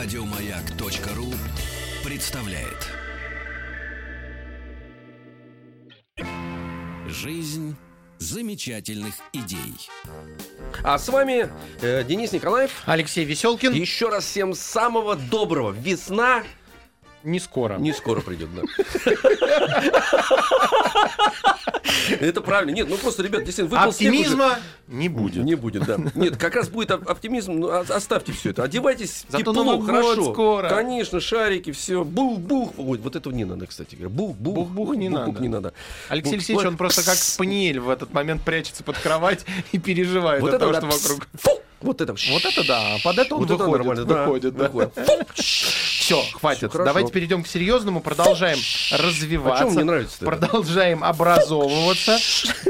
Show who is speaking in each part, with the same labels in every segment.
Speaker 1: Радиомаяк.ру представляет. Жизнь замечательных идей.
Speaker 2: А с вами э, Денис Николаев.
Speaker 3: Алексей Веселкин.
Speaker 2: Еще раз всем самого доброго. Весна
Speaker 3: Не скоро.
Speaker 2: не скоро придет, да. Это правильно. Нет, ну просто, ребят, действительно, выпал.
Speaker 3: Оптимизма не будет.
Speaker 2: Не будет, да. Нет, как раз будет оп- оптимизм. Ну, оставьте все это. Одевайтесь
Speaker 3: Зато
Speaker 2: тепло, хорошо.
Speaker 3: скоро.
Speaker 2: Конечно, шарики, все. Бух-бух. Вот этого не надо, кстати говоря. Бух-бух.
Speaker 3: Бух-бух не надо.
Speaker 2: не надо.
Speaker 3: Алексей Алексеевич, он просто как спаниель в этот момент прячется под кровать и переживает
Speaker 2: Вот
Speaker 3: от
Speaker 2: это
Speaker 3: того, что вокруг.
Speaker 2: Фу! Вот это.
Speaker 3: Вот это да, под это он
Speaker 2: Вот это
Speaker 3: выходит,
Speaker 2: нормально, да.
Speaker 3: выходит, да.
Speaker 2: Выходит.
Speaker 3: Все, хватит.
Speaker 2: Хорошо.
Speaker 3: Давайте перейдем к серьезному, продолжаем
Speaker 2: А
Speaker 3: развиваться.
Speaker 2: что мне нравится
Speaker 3: Продолжаем образовываться.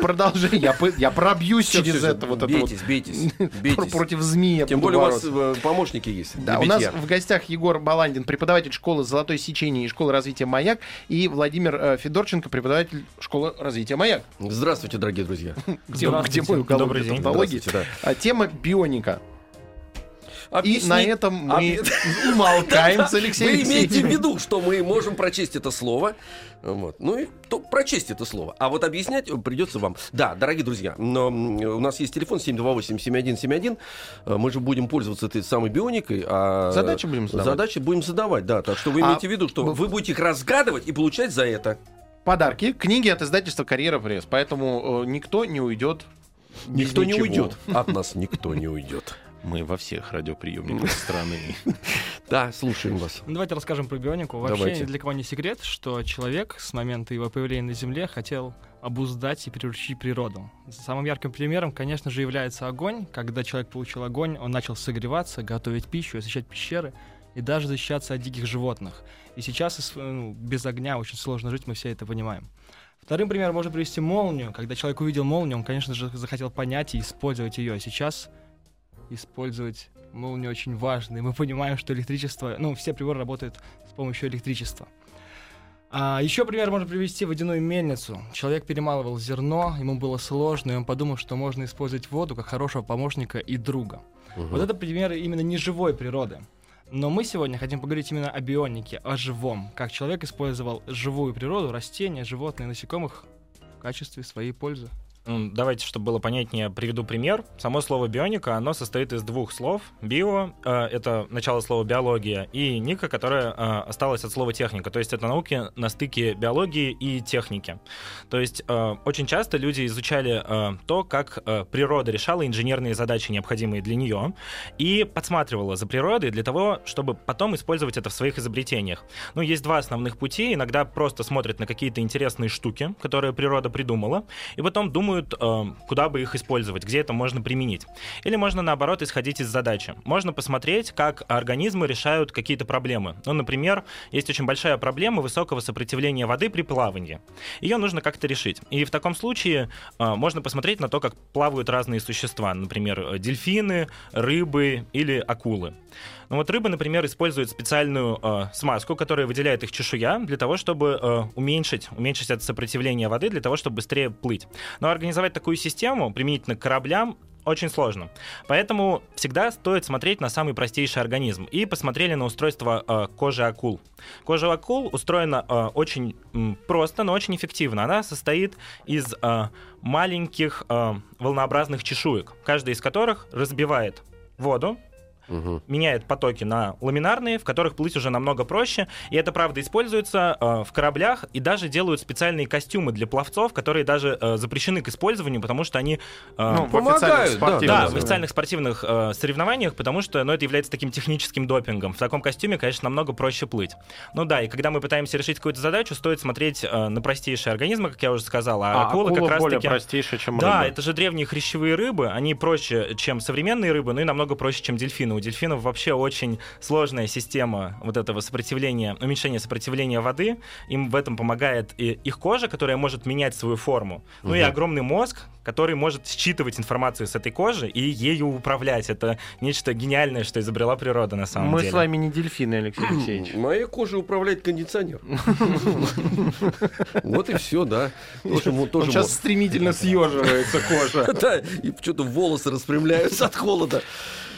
Speaker 3: Продолжаем. Я, пы- я пробьюсь через
Speaker 2: всё,
Speaker 3: это вот это вот. Пр-
Speaker 2: бийтесь.
Speaker 3: Против змея.
Speaker 2: Тем более у вас
Speaker 3: бороться.
Speaker 2: э, помощники есть.
Speaker 3: Да, у нас в гостях Егор Баландин, преподаватель школы «Золотое сечение» и школы развития «Маяк», и Владимир э, Федорченко, преподаватель школы развития «Маяк».
Speaker 2: Здравствуйте, дорогие друзья.
Speaker 3: Где, где мой уголок
Speaker 4: Добрый день.
Speaker 3: А, Тема бионика. И
Speaker 2: Объясни-
Speaker 3: на этом мы
Speaker 2: Объ-
Speaker 3: умолкаем с
Speaker 2: Вы
Speaker 3: Алексеем
Speaker 2: имеете в виду, что мы можем прочесть это слово. Вот. Ну и то прочесть это слово. А вот объяснять придется вам. Да, дорогие друзья, но у нас есть телефон 728-7171. Э, Мы же будем пользоваться этой самой бионикой. А
Speaker 3: Задачи будем задавать.
Speaker 2: Задачи будем задавать, да. Так что вы
Speaker 3: А
Speaker 2: имеете в виду, что
Speaker 3: вы-
Speaker 2: вы будете их разгадывать и получать за это.
Speaker 3: Подарки, книги от издательства «Карьера пресс», поэтому э, никто не уйдет
Speaker 2: Никто не
Speaker 3: ничего.
Speaker 2: уйдет. От нас никто не уйдет.
Speaker 3: Мы во всех радиоприемниках страны.
Speaker 2: Да, слушаем вас.
Speaker 4: Ну, Давайте расскажем про бионику. Вообще ни для кого не секрет, что человек с момента его появления на Земле хотел обуздать и приручить природу. Самым ярким примером, конечно же, является огонь. Когда человек получил огонь, он начал согреваться, готовить пищу, освещать пещеры и даже защищаться от диких животных. И сейчас из- ну, без огня очень сложно жить, мы все это понимаем. Вторым примером можно привести молнию. Когда человек увидел молнию, он, конечно же, захотел понять и использовать ее. А сейчас использовать молнию очень важно. И мы понимаем, что электричество, ну, все приборы работают с помощью электричества. А еще пример можно привести водяную мельницу. Человек перемалывал зерно, ему было сложно, и он подумал, что можно использовать воду как хорошего помощника и друга. Вот это примеры именно неживой природы. Но мы сегодня хотим поговорить именно о бионике, о живом. Как человек использовал живую природу, растения, животные, насекомых в качестве своей пользы.
Speaker 5: Давайте, чтобы было понятнее, приведу пример. Само слово бионика, оно состоит из двух слов. Био э, — это начало слова биология, и ника, которая э, осталась от слова техника. То есть это науки на стыке биологии и техники. То есть э, очень часто люди изучали то, как природа решала инженерные задачи, необходимые для нее, и подсматривала за природой для того, чтобы потом использовать это в своих изобретениях. Ну, есть два основных пути. Иногда просто смотрят на какие-то интересные штуки, которые природа придумала, и потом думают, э, куда бы их использовать, где это можно применить. Или можно, наоборот, исходить из задачи. Можно посмотреть, как организмы решают какие-то проблемы. Ну, например, есть очень большая проблема высокого сопротивления воды при плавании. Ее нужно как-то решить. И в таком случае э, можно посмотреть на то, как плавают разные существа. Например, э, дельфины, рыбы или акулы. Ну вот рыбы, например, используют специальную э, смазку, которая выделяет их чешуя для того, чтобы э, уменьшить, уменьшить это сопротивление воды, для того, чтобы быстрее плыть. Но организовать такую систему применительно к кораблям очень сложно. Поэтому всегда стоит смотреть на самый простейший организм. И посмотрели на устройство э, кожи акул. Кожа акул устроена э, очень м, просто, но очень эффективно. Она состоит из э, маленьких э, волнообразных чешуек, каждая из которых разбивает воду,
Speaker 2: Мгм.
Speaker 5: меняет потоки на ламинарные, в которых плыть уже намного проще. И это, правда, используется э, в кораблях, и даже делают специальные костюмы для пловцов, которые даже э, запрещены к использованию, потому что они... э,
Speaker 3: Ну, в
Speaker 2: помогают,
Speaker 3: официальных
Speaker 2: да,
Speaker 3: спортивных
Speaker 5: да, в официальных спортивных э, соревнованиях, потому что ну, это является таким техническим допингом. В таком костюме, конечно, намного проще плыть. Ну да, и когда мы пытаемся решить какую-то задачу, стоит смотреть э, на простейшие организмы, как я уже сказал, а,
Speaker 3: А
Speaker 5: акула,
Speaker 3: акула
Speaker 5: как
Speaker 3: более
Speaker 5: раз-таки...
Speaker 3: простейшая, чем
Speaker 5: Да,
Speaker 3: рыба.
Speaker 5: это же древние хрящевые рыбы, они проще, чем современные рыбы, ну и намного проще, чем дельфины. У дельфинов вообще очень сложная система вот этого сопротивления, уменьшения сопротивления воды. Им в этом помогает и их кожа, которая может менять свою форму, ну и огромный мозг, который может считывать информацию с этой кожи и ею управлять. Это нечто гениальное, что изобрела природа на самом
Speaker 3: Мы
Speaker 5: деле.
Speaker 3: с вами не дельфины, Алексей Алексеевич.
Speaker 2: Моей кожей управляет кондиционер. Вот и все, да.
Speaker 3: Сейчас стремительно съеживается кожа.
Speaker 2: Да, и что-то волосы распрямляются от холода.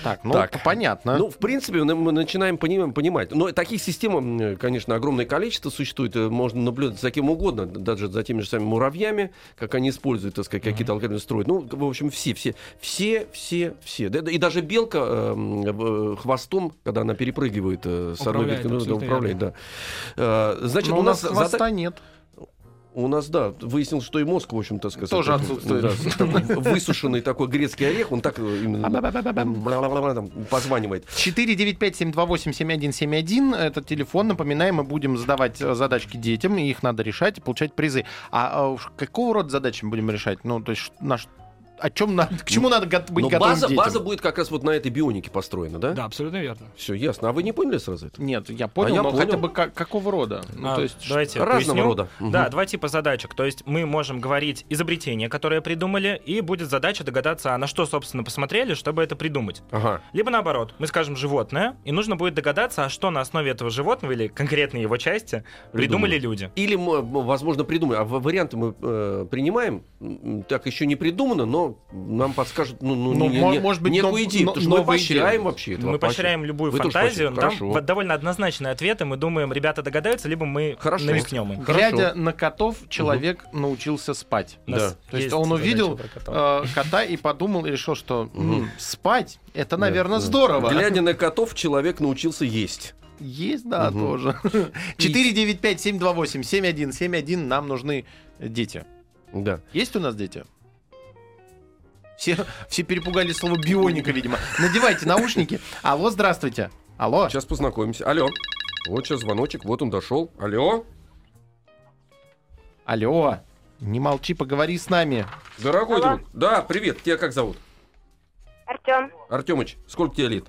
Speaker 3: Так, ну
Speaker 2: Так.
Speaker 3: понятно.
Speaker 2: Ну, в принципе, мы начинаем понимать. Но таких систем, конечно, огромное количество существует. Э, Можно наблюдать за кем угодно, даже за теми же самыми муравьями, как они используют, так сказать, какие-то алгоритмы строят. Ну, в общем, все, все, все, все, все. И даже белка э, м, э, хвостом, когда она перепрыгивает э, с одной ветки
Speaker 4: абсолютно
Speaker 2: управляет, да. Э, Значит,
Speaker 3: Но
Speaker 2: у
Speaker 3: нас хвоста
Speaker 2: зада-
Speaker 3: нет.
Speaker 2: У нас, да, выяснилось, что и мозг, в общем-то, сказать,
Speaker 3: Тоже отсутствует.
Speaker 2: да, высушенный такой грецкий орех, он так э, именно там позванивает.
Speaker 3: 495-728-7171. Это телефон. Напоминаем, мы будем задавать э, задачки детям, и их надо решать и получать призы. А, уж какого рода задачи мы будем решать? Ну, то есть, наш... о чем надо, к чему надо го- быть
Speaker 2: Но
Speaker 3: готовым
Speaker 2: база,
Speaker 3: детям?
Speaker 2: база будет как раз вот на этой бионике построена, да?
Speaker 4: Да, абсолютно верно.
Speaker 2: Все ясно. А вы не поняли сразу это?
Speaker 3: Нет, я понял,
Speaker 2: А я
Speaker 3: но
Speaker 2: понял.
Speaker 3: хотя бы ка- какого рода? Ну,
Speaker 5: А,
Speaker 3: то есть,
Speaker 5: давайте
Speaker 2: Разного
Speaker 5: поясню.
Speaker 2: рода. Мгм.
Speaker 5: Да, два типа задачек. То есть мы можем говорить изобретение, которое придумали, и будет задача догадаться, а на что, собственно, посмотрели, чтобы это придумать.
Speaker 2: Ага.
Speaker 5: Либо наоборот, мы скажем животное, и нужно будет догадаться, а что на основе этого животного или конкретной его части придумали люди.
Speaker 2: Или, возможно, придумаем. А варианты мы э, принимаем. Так еще не придумано, но нам подскажут ну, ну,
Speaker 3: Ну,
Speaker 2: не- не-
Speaker 3: может быть,
Speaker 2: некую
Speaker 3: но-
Speaker 2: идею.
Speaker 3: но-
Speaker 2: потому что мы поощряем
Speaker 3: идеи.
Speaker 2: вообще это.
Speaker 5: Мы поощряем любую
Speaker 2: Вы тоже
Speaker 5: фантазию, там
Speaker 2: Хорошо.
Speaker 5: довольно однозначные ответы, мы думаем, ребята догадаются, либо мы
Speaker 2: Хорошо.
Speaker 5: намекнем им.
Speaker 3: глядя на котов, человек научился спать.
Speaker 2: Да.
Speaker 3: То есть
Speaker 5: есть
Speaker 3: он увидел э, кота и подумал и решил, что м,
Speaker 2: Мгм.
Speaker 3: спать это, наверное,
Speaker 2: да.
Speaker 3: здорово.
Speaker 2: Глядя на котов, человек научился есть.
Speaker 3: Есть, да,
Speaker 2: Мгм.
Speaker 3: тоже. 495-728-7171. Нам нужны дети.
Speaker 2: Да.
Speaker 3: Есть у нас дети? Все, все перепугались слово бионика, видимо. Надевайте наушники. Алло, здравствуйте. Алло.
Speaker 2: Сейчас познакомимся. Алло. Вот сейчас звоночек, вот он дошел. Алло.
Speaker 3: Алло. Не молчи, поговори с нами.
Speaker 2: Дорогой
Speaker 6: Алло.
Speaker 2: друг. Да, привет. Тебя как зовут?
Speaker 6: Артем,
Speaker 2: Артемыч, сколько тебе лет?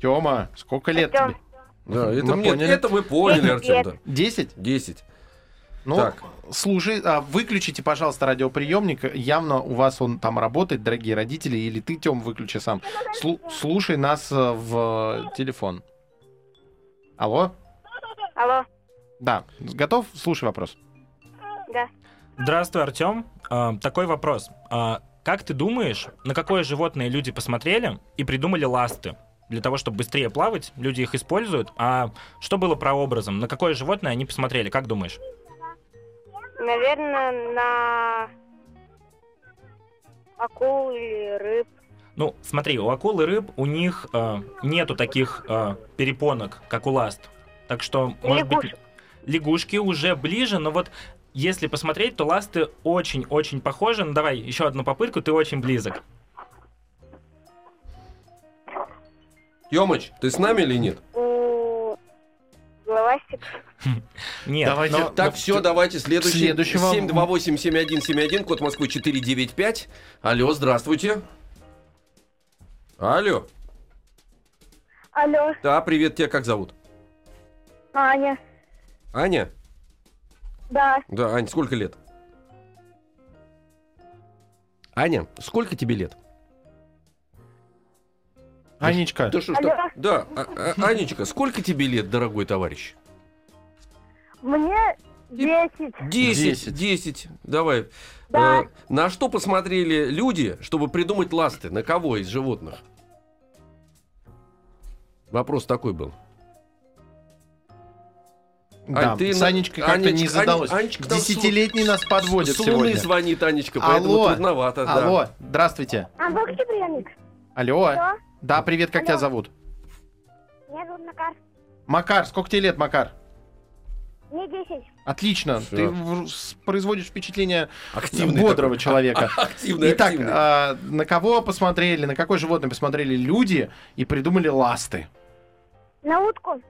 Speaker 3: Тёма, сколько лет
Speaker 6: Артём.
Speaker 3: тебе?
Speaker 2: Да, это,
Speaker 3: Мы
Speaker 2: мне-
Speaker 3: поняли.
Speaker 2: это мы поняли, Артем, да.
Speaker 3: Десять?
Speaker 2: Десять.
Speaker 3: Ну,
Speaker 2: Так.
Speaker 3: слушай, а, выключите, пожалуйста, радиоприемник. Явно у вас он там работает, дорогие родители, или ты, Тём, выключи сам. Слу- слушай нас э, в телефон. Алло?
Speaker 6: алло,
Speaker 3: Да. Готов? Слушай вопрос.
Speaker 6: да.
Speaker 5: Здравствуй, Артем. А, такой вопрос. А, как ты думаешь, на какое животное люди посмотрели и придумали ласты? Для того, чтобы быстрее плавать, люди их используют. А что было прообразом? На какое животное они посмотрели? Как думаешь?
Speaker 6: Наверное, на акул или рыб.
Speaker 5: Ну, смотри, у акул и рыб у них э, нету таких э, перепонок, как у ласт. Так что, может быть,
Speaker 6: Лягушек.
Speaker 5: лягушки уже ближе, но вот если посмотреть, то ласты очень-очень похожи. Ну, давай, еще одну попытку, ты очень близок.
Speaker 2: Тёмыч, ты с нами или нет?
Speaker 5: Нет,
Speaker 3: Давайте
Speaker 5: но-
Speaker 2: Так, все, давайте следующий.
Speaker 3: Следующего.
Speaker 2: 728-7171, код Москвы 495. Алло, здравствуйте. Алло.
Speaker 6: Алло,
Speaker 2: Да, привет, тебя как зовут?
Speaker 6: Аня.
Speaker 2: Аня?
Speaker 6: Да,
Speaker 2: Да, Ань, сколько лет? Аня, сколько тебе лет?
Speaker 3: Анечка,
Speaker 2: Да что так? Да, а- а- Анечка, сколько тебе лет, дорогой товарищ?
Speaker 6: Мне 10.
Speaker 2: Десять, десять. Давай.
Speaker 6: Да.
Speaker 2: Э, на что посмотрели люди, чтобы придумать ласты? На кого из животных? Вопрос такой был.
Speaker 3: да,
Speaker 2: Ань, ты
Speaker 3: с Анечкой как-то
Speaker 2: Анечка-
Speaker 3: не
Speaker 2: Ань-
Speaker 3: задалось.
Speaker 2: Анечка там
Speaker 3: Десятилетний нас подводит
Speaker 2: С
Speaker 3: сегодня.
Speaker 2: звонит Анечка, поэтому
Speaker 3: Алло.
Speaker 2: трудновато. да.
Speaker 3: Алло, здравствуйте.
Speaker 6: А выключи приемник.
Speaker 3: Алло.
Speaker 6: Алло.
Speaker 3: Да, привет, как
Speaker 6: Алло.
Speaker 3: тебя зовут?
Speaker 6: Меня зовут Макар.
Speaker 3: Макар, сколько тебе лет, Макар?
Speaker 6: Мне 10.
Speaker 3: Отлично.
Speaker 2: Всё.
Speaker 3: Ты в- производишь впечатление
Speaker 2: Активный
Speaker 3: бодрого
Speaker 2: такой.
Speaker 3: человека.
Speaker 2: Активный,
Speaker 3: Итак,
Speaker 2: активный.
Speaker 3: а, на кого посмотрели, на какое животное посмотрели люди и придумали ласты?
Speaker 6: На утку.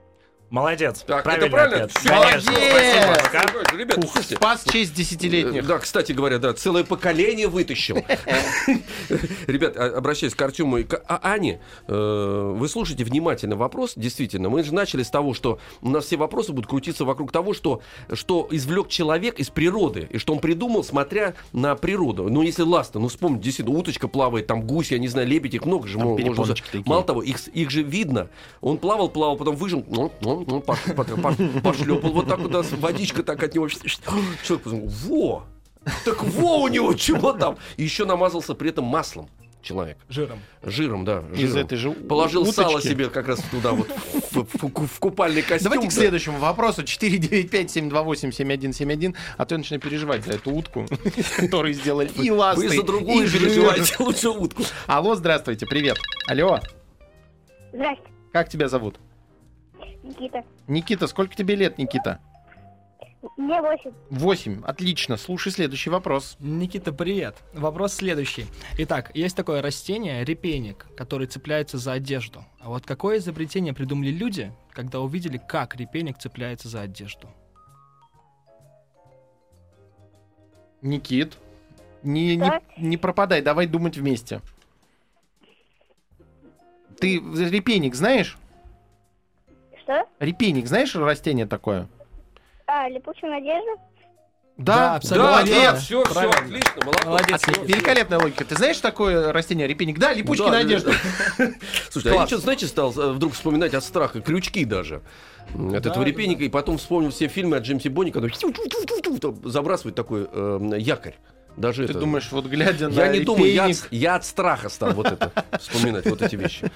Speaker 5: Молодец.
Speaker 2: Так,
Speaker 5: правильный
Speaker 2: это правильно?
Speaker 5: ответ. Конечно.
Speaker 3: молодец!
Speaker 5: Спасибо, Макар.
Speaker 2: Слушай, Ребят,
Speaker 3: Ух,
Speaker 2: слушайте,
Speaker 3: спас честь десятилетних.
Speaker 2: Да, кстати говоря, да, целое поколение вытащил. Ребят, а- обращаюсь к Артему и к А- Ане. Э, Вы слушайте внимательно вопрос. Действительно, мы же начали с того, что у нас все вопросы будут крутиться вокруг того, что, что извлек человек из природы, и что он придумал, смотря на природу. Ну, если ласта, ну, вспомните, действительно, уточка плавает, там гусь, я не знаю, лебедь, их много же можно... Мало того, их, их же видно. Он плавал, плавал, потом выжил, ну, ну, ну, пош- пош- пош- пошлепал вот так вот, водичка так от него. Человек подумал, во! Так во у него чего там? И еще намазался при этом маслом. человек.
Speaker 4: Жиром.
Speaker 2: Жиром, да.
Speaker 3: Из
Speaker 2: жиром.
Speaker 3: этой же
Speaker 2: Положил
Speaker 3: уточки.
Speaker 2: сало себе как раз туда вот в, в- в купальный костюм.
Speaker 3: Давайте к следующему вопросу. 495-728-7171. А то я начинаю переживать за эту утку, которую сделали и ласты,
Speaker 2: Вы за другую переживаете, лучше утку.
Speaker 3: Алло, здравствуйте, привет. Алло,
Speaker 6: Здрасте,
Speaker 3: как тебя зовут?
Speaker 6: Никита.
Speaker 3: Никита, сколько тебе лет, Никита?
Speaker 6: Мне восемь.
Speaker 3: Восемь. Отлично. Слушай следующий вопрос.
Speaker 4: Никита, привет. Вопрос следующий. Итак, есть такое растение, репейник, который цепляется за одежду. А вот какое изобретение придумали люди, когда увидели, как репейник цепляется за одежду?
Speaker 3: Никит, не, не, не пропадай, давай думать вместе. Ты репейник знаешь?
Speaker 6: Что?
Speaker 3: Репейник знаешь растение такое?
Speaker 6: А, липучая надежда?
Speaker 3: Да,
Speaker 4: Да, абсолютно
Speaker 2: Да,
Speaker 3: молодец.
Speaker 2: нет, все, все,
Speaker 4: Правильно.
Speaker 2: отлично, молодец.
Speaker 4: Молодец,
Speaker 2: всё.
Speaker 3: Великолепная логика. Ты знаешь такое растение репейник? Да, липучки
Speaker 2: Да,
Speaker 3: надежды.
Speaker 2: Слушайте, а я
Speaker 3: Класс.
Speaker 2: что, знаете, стал э, вдруг вспоминать от страха крючки даже. От
Speaker 4: Да,
Speaker 2: этого
Speaker 4: да,
Speaker 2: репейника, и потом вспомнил все фильмы от Джеймси Бонни, когда забрасывает такой э, якорь. Даже
Speaker 3: Ты
Speaker 2: это...
Speaker 3: думаешь, вот глядя на
Speaker 2: Я не думаю, я от, я от страха стал вот это вспоминать, вот эти вещи.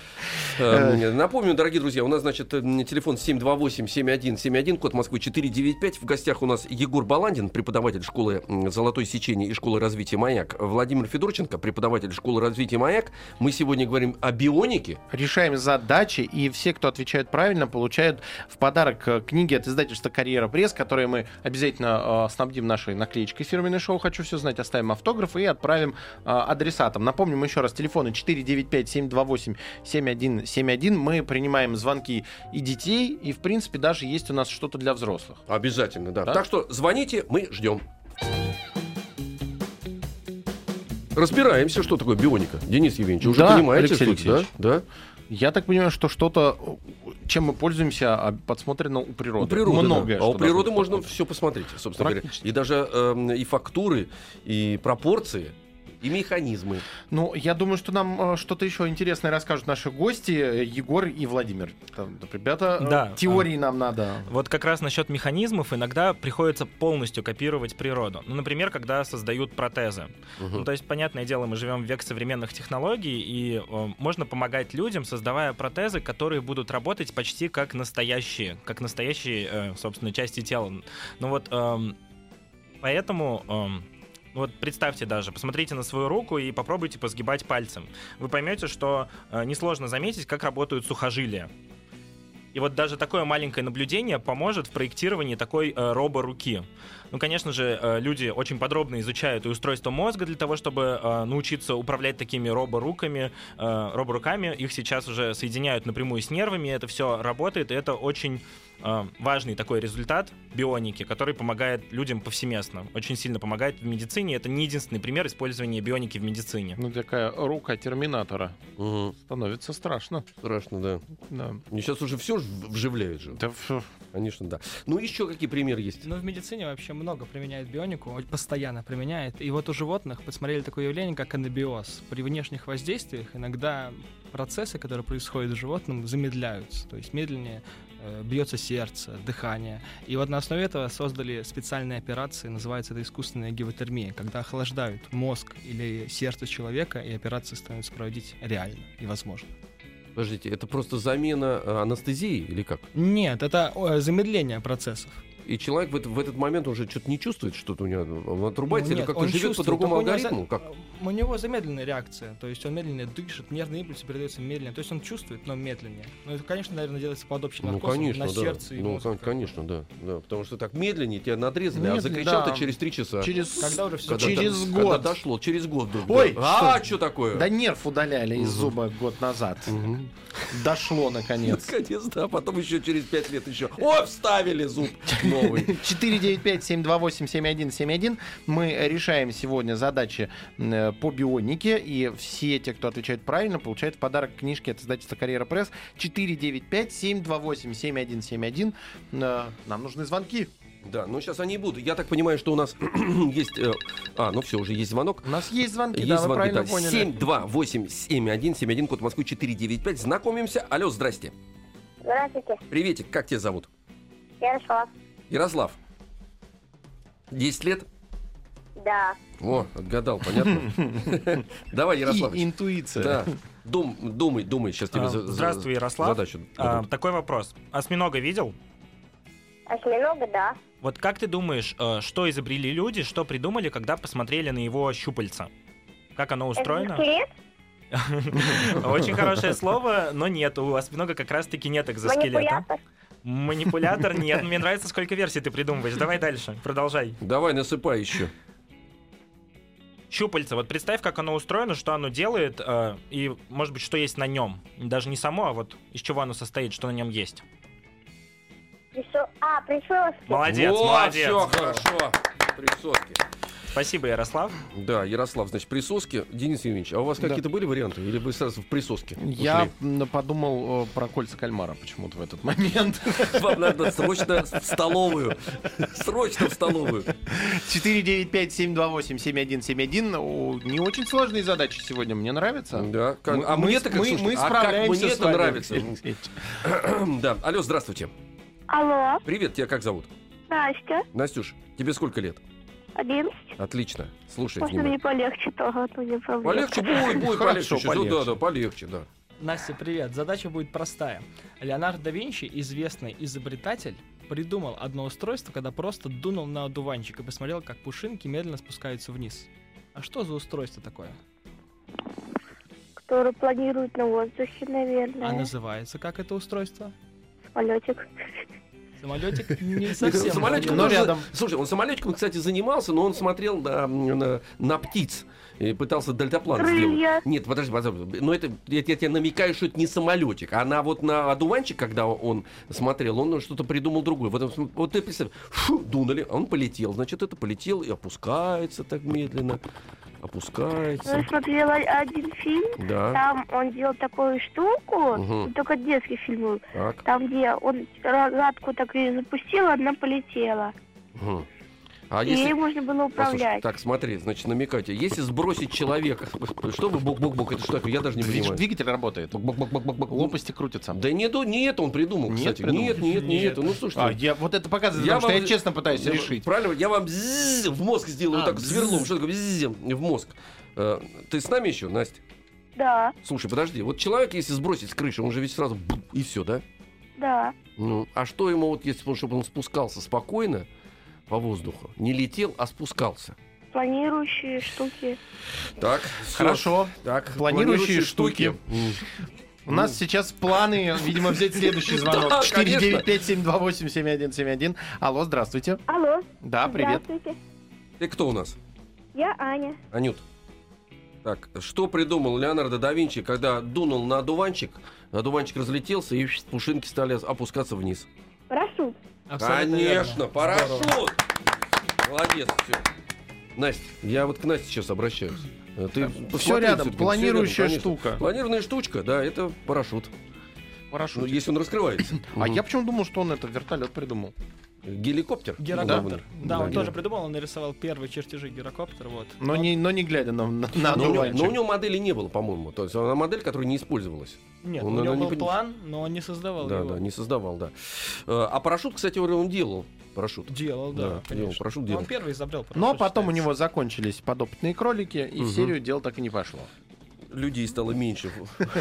Speaker 2: Э, Напомню, дорогие друзья, у нас, значит, э, телефон 728-7171, код Москвы 495. В гостях у нас Егор Баландин, преподаватель школы м, «Золотой сечение» и школы развития «Маяк». Владимир Федорченко, преподаватель школы развития «Маяк». Мы сегодня говорим о бионике.
Speaker 3: решаем задачи, и все, кто отвечает правильно, получают в подарок э, книги от издательства «Карьера Пресс», которые мы обязательно э, снабдим нашей наклеечкой фирменной шоу «Хочу все знать», оставим автограф и отправим э, адресатам. Напомним еще раз, телефоны 495-728-7171. Мы принимаем звонки и детей, и, в принципе, даже есть у нас что-то для взрослых.
Speaker 2: Обязательно, да.
Speaker 3: Да?
Speaker 2: Так что звоните, мы ждем. Разбираемся, что такое бионика. Денис Евгеньевич, уже
Speaker 3: Да,
Speaker 2: понимаете,
Speaker 3: Алексей
Speaker 2: что это, да? Да?
Speaker 3: Я так понимаю, что что-то, э, чем мы пользуемся, а, подсмотрено у природы.
Speaker 2: У природы, да.
Speaker 3: Многое.
Speaker 2: А
Speaker 3: что
Speaker 2: у природы можно все посмотреть, собственно говоря. И даже эм, и фактуры, и пропорции, и механизмы.
Speaker 3: Ну, я думаю, что нам э, что-то еще интересное расскажут наши гости, э, Егор и Владимир. Там, ребята, э,
Speaker 5: Да.
Speaker 3: теории нам надо.
Speaker 5: Вот как раз насчет механизмов иногда приходится полностью копировать природу. Ну, например, когда создают протезы. Ну, то есть, понятное дело, мы живем в век современных технологий, и э, можно помогать людям, создавая протезы, которые будут работать почти как настоящие, как настоящие, э, собственно, части тела. Ну вот, эм, поэтому... ну вот представьте даже, посмотрите на свою руку и попробуйте посгибать пальцем. Вы поймете, что э, несложно заметить, как работают сухожилия. И вот даже такое маленькое наблюдение поможет в проектировании такой э, робо-руки. Ну, конечно же, э, люди очень подробно изучают и устройство мозга для того, чтобы э, научиться управлять такими робо-руками, э, робо-руками. Их сейчас уже соединяют напрямую с нервами, это все работает, и это очень важный такой результат бионики, который помогает людям повсеместно, очень сильно помогает в медицине. Это не единственный пример использования бионики в медицине.
Speaker 3: Ну, такая рука терминатора.
Speaker 2: Мгм.
Speaker 3: Становится страшно.
Speaker 2: Страшно, да.
Speaker 3: Да.
Speaker 2: Мне сейчас уже все вживляют же.
Speaker 3: Да.
Speaker 2: Конечно, да. Ну, еще какие примеры есть?
Speaker 4: Ну, в медицине вообще много применяют бионику, постоянно применяет. И вот у животных посмотрели такое явление, как анабиоз. При внешних воздействиях иногда процессы, которые происходят в животном, замедляются. То есть медленнее бьется сердце, дыхание. И вот на основе этого создали специальные операции, называется это искусственная гипотермия, когда охлаждают мозг или сердце человека, и операции становятся проводить реально и возможно.
Speaker 2: Подождите, это просто замена э, анестезии или как?
Speaker 4: Нет, это э, замедление процессов.
Speaker 2: И человек в, это- в этот момент уже что-то не чувствует, что-то у него он отрубается
Speaker 4: Ну,
Speaker 2: или
Speaker 4: нет,
Speaker 2: как-то
Speaker 4: он
Speaker 2: живет по другому
Speaker 4: только у него за-
Speaker 2: алгоритму? Как?
Speaker 4: У него замедленная реакция, то есть он медленнее дышит, нервные импульсы передаются медленнее, то есть он чувствует, но медленнее. Ну, это, конечно, наверное, делается под общим
Speaker 2: Ну, конечно,
Speaker 4: на
Speaker 2: да.
Speaker 4: сердце и
Speaker 2: ну,
Speaker 4: мозг.
Speaker 2: кон- конечно, да, да. Потому что так медленнее тебя надрезали, а
Speaker 3: Медленно,
Speaker 2: закричал
Speaker 3: да.
Speaker 2: ты через три часа.
Speaker 3: Через...
Speaker 4: Когда уже все
Speaker 2: Когда
Speaker 3: через
Speaker 2: до-
Speaker 3: год.
Speaker 2: Когда дошло, через год вдруг.
Speaker 3: Ой,
Speaker 2: да. а
Speaker 3: что?
Speaker 2: что такое?
Speaker 3: Да нерв удаляли из зуба год назад. Дошло, наконец.
Speaker 2: Наконец, да, потом еще через пять лет еще. О, вставили зуб новый.
Speaker 3: 495-728-7171. Мы решаем сегодня задачи э, по бионике, и все те, кто отвечает правильно, получают в подарок книжки от издательства «Карьера Пресс». 495-728-7171. Э, Нам нужны звонки.
Speaker 2: Да, ну сейчас они и будут. Я так понимаю, что у нас есть... э, А, ну все, уже есть звонок.
Speaker 3: У нас есть звонки,
Speaker 2: Есть
Speaker 3: да, вы
Speaker 2: звонки,
Speaker 3: правильно
Speaker 2: да.
Speaker 3: поняли.
Speaker 2: 728-7171, код Москвы 495. Знакомимся. Алло, здрасте.
Speaker 6: Здравствуйте,
Speaker 2: Приветик, как тебя зовут?
Speaker 6: Ярослав.
Speaker 2: Ярослав. 10 лет?
Speaker 6: Да.
Speaker 2: О, отгадал, понятно. Давай, Ярослав.
Speaker 3: Интуиция.
Speaker 2: Да. Дум, думай, думай, сейчас тебе
Speaker 5: А, здравствуй, Ярослав.
Speaker 2: задачу
Speaker 5: А, такой вопрос. Осьминога видел?
Speaker 6: Осьминога, да.
Speaker 5: Вот как ты думаешь, э, что изобрели люди, что придумали, когда посмотрели на его щупальца? Как оно устроено?
Speaker 6: Экзоскелет?
Speaker 5: Очень хорошее слово, но нет, у осьминога как раз-таки нет экзоскелета.
Speaker 6: Манипулятор?
Speaker 5: Манипулятор нет. Мне нравится, сколько версий ты придумываешь. Давай дальше, продолжай.
Speaker 2: Давай, насыпай еще.
Speaker 5: Щупальца. Вот представь, как оно устроено, что оно делает, э, и, может быть, что есть на нем. Даже не само, а вот из чего оно состоит, что на нем есть.
Speaker 6: Присо- А, присоски.
Speaker 5: Молодец,
Speaker 2: Во,
Speaker 5: молодец.
Speaker 2: всё хорошо. Присоски.
Speaker 5: Спасибо, Ярослав.
Speaker 2: Да, Ярослав, значит, присоски. Денис Евгеньевич, а у вас
Speaker 3: Да.
Speaker 2: какие-то были варианты? Или вы сразу в присоске
Speaker 3: Я
Speaker 2: ушли?
Speaker 3: подумал э, про кольца кальмара почему-то в этот момент.
Speaker 2: Вам надо срочно в столовую. Срочно в столовую.
Speaker 3: 495-728-7171. О, Не очень сложные задачи сегодня, мне нравится.
Speaker 2: Да. как-
Speaker 3: Мы-
Speaker 2: А
Speaker 3: мы
Speaker 2: мне-то
Speaker 3: с-
Speaker 2: как,
Speaker 3: мы-
Speaker 2: слушайте,
Speaker 3: мы
Speaker 2: а как
Speaker 3: справляемся
Speaker 2: мне это нравится. Да. Алло, здравствуйте.
Speaker 6: Алло,
Speaker 2: Привет, тебя как зовут?
Speaker 6: Настя,
Speaker 2: Настюш, тебе сколько лет?
Speaker 6: 11.
Speaker 2: Отлично. Слушай
Speaker 6: Можно
Speaker 2: внимательно.
Speaker 6: мне полегче тоже, а то не проблема.
Speaker 2: Полегче будет, будет
Speaker 3: Хорошо,
Speaker 2: полегче. Сейчас,
Speaker 3: полегче.
Speaker 2: Да, да, полегче, да.
Speaker 4: Настя, привет. Задача будет простая. Леонардо да Винчи, известный изобретатель, придумал одно устройство, когда просто дунул на одуванчик и посмотрел, как пушинки медленно спускаются вниз. А что за устройство такое?
Speaker 6: Который планирует на воздухе, наверное.
Speaker 4: А называется как это устройство?
Speaker 6: Самолетик.
Speaker 4: Самолетик не совсем.
Speaker 2: Самолетиком
Speaker 3: Но рядом.
Speaker 2: Слушай, он самолетиком, кстати, занимался, но он смотрел на, на, на птиц пытался дельтаплан сделать. Нет, подожди, подожди. Но это я, я тебе намекаю, что это не самолетик. А на вот на одуванчик, когда он смотрел, он что-то придумал другое. В этом смысле- вот ты представь, фу, дунули, а он полетел. Значит, это полетел и опускается так медленно. Опускается.
Speaker 6: Я смотрела один фильм,
Speaker 2: Да.
Speaker 6: там он делал такую штуку,
Speaker 2: Мгм.
Speaker 6: только детский фильм был,
Speaker 2: Так.
Speaker 6: там, где он рогатку так и запустил, она полетела.
Speaker 2: Мгм. А
Speaker 6: и
Speaker 2: если...
Speaker 6: ей можно было
Speaker 2: Послушай,
Speaker 6: управлять.
Speaker 2: так, смотри, значит, намекайте. Если сбросить человека... Что вы бок-бок-бок? Это что такое? Я даже не
Speaker 3: Видишь,
Speaker 2: понимаю.
Speaker 3: двигатель работает.
Speaker 2: Бок-бок-бок-бок-бок.
Speaker 3: Лопасти крутятся.
Speaker 2: Да нет, не это он придумал,
Speaker 3: Нет,
Speaker 2: кстати.
Speaker 3: придумал?
Speaker 2: Нет, нет, не
Speaker 4: Нет.
Speaker 2: это. Ну, слушайте.
Speaker 3: А, я, вот это показывает,
Speaker 2: Я
Speaker 3: потому что
Speaker 2: вам-
Speaker 3: я честно пытаюсь
Speaker 2: я-
Speaker 3: решить.
Speaker 2: Правильно, я вам в мозг сделаю,
Speaker 3: А,
Speaker 2: вот так сверлом. Что такое в мозг? Э, Ты с нами еще, Настя?
Speaker 6: Да,
Speaker 2: Слушай, подожди. Вот человек, если сбросить с крыши, он же ведь сразу и все, да?
Speaker 6: да.
Speaker 2: Ну, а что ему вот, если бы, чтобы он спускался спокойно по воздуху, не летел, а спускался?
Speaker 6: Планирующие штуки.
Speaker 2: Так, всё.
Speaker 3: Хорошо.
Speaker 2: Так,
Speaker 3: Планирующие штуки. У нас сейчас планы, видимо, взять следующий звонок.
Speaker 2: Да, конечно.
Speaker 3: 495-728-7171. Алло, здравствуйте.
Speaker 6: Алло.
Speaker 3: Да, привет.
Speaker 6: Здравствуйте.
Speaker 2: Ты кто у нас?
Speaker 6: Я Аня.
Speaker 2: Анют. Так, что придумал Леонардо да Винчи, когда дунул на одуванчик, одуванчик разлетелся, и пушинки стали опускаться вниз?
Speaker 6: Парашют.
Speaker 4: Абсолютно
Speaker 2: Конечно,
Speaker 4: верно.
Speaker 2: парашют!
Speaker 4: Здорово.
Speaker 2: Молодец, все. Настя, я вот к Насте сейчас обращаюсь. Э, Ты
Speaker 3: Все рядом,
Speaker 2: всё
Speaker 3: планирующая
Speaker 2: рядом, конечно.
Speaker 3: штука.
Speaker 2: Планированная штука, да, это парашют. Ну,
Speaker 3: Парашют.
Speaker 2: если он раскрывается.
Speaker 3: А я почему думал, что он это вертолет придумал?
Speaker 2: Геликоптер.
Speaker 4: Гирокоптер. Да, он
Speaker 2: Да,
Speaker 4: тоже
Speaker 2: да.
Speaker 4: придумал, он нарисовал первые чертежи гирокоптера, вот.
Speaker 3: Но не, но не глядя на, на, на
Speaker 2: Но у, него, но у него модели не было, по-моему. То есть она модель, которая не использовалась.
Speaker 4: Нет,
Speaker 2: Он,
Speaker 4: у него
Speaker 2: не
Speaker 4: был
Speaker 2: пони-
Speaker 4: план, но он не создавал
Speaker 2: Да,
Speaker 4: его.
Speaker 2: да, не создавал, да. Э, А парашют, кстати, говоря, он делал. Парашют.
Speaker 4: Делал, да,
Speaker 2: Да, делал, парашют
Speaker 4: Но
Speaker 2: делал.
Speaker 4: Он первый изобрел парашют.
Speaker 3: Но потом у
Speaker 4: считается.
Speaker 3: него закончились подопытные кролики, и
Speaker 2: Мгм.
Speaker 3: серию дел так и не пошло.
Speaker 2: Людей стало меньше.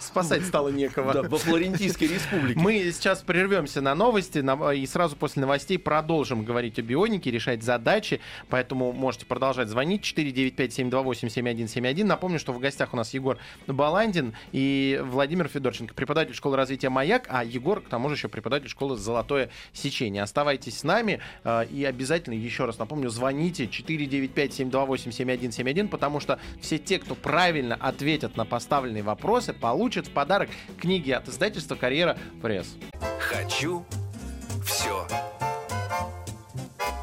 Speaker 3: Спасать стало некого.
Speaker 2: Да, во Флорентийской республике.
Speaker 3: Мы сейчас прервемся на новости и сразу после новостей продолжим говорить о бионике, решать задачи. Поэтому можете продолжать звонить 495-728-7171. Напомню, что в гостях у нас Егор Баландин и Владимир Федорченко, преподаватель школы развития «Маяк», а Егор, к тому же, еще преподаватель школы «Золотое сечение». Оставайтесь с нами э, и обязательно, еще раз напомню, звоните 495-728-7171, потому что все те, кто правильно ответят на поставленные вопросы, получат в подарок книги от издательства «Карьера Пресс».
Speaker 1: Хочу все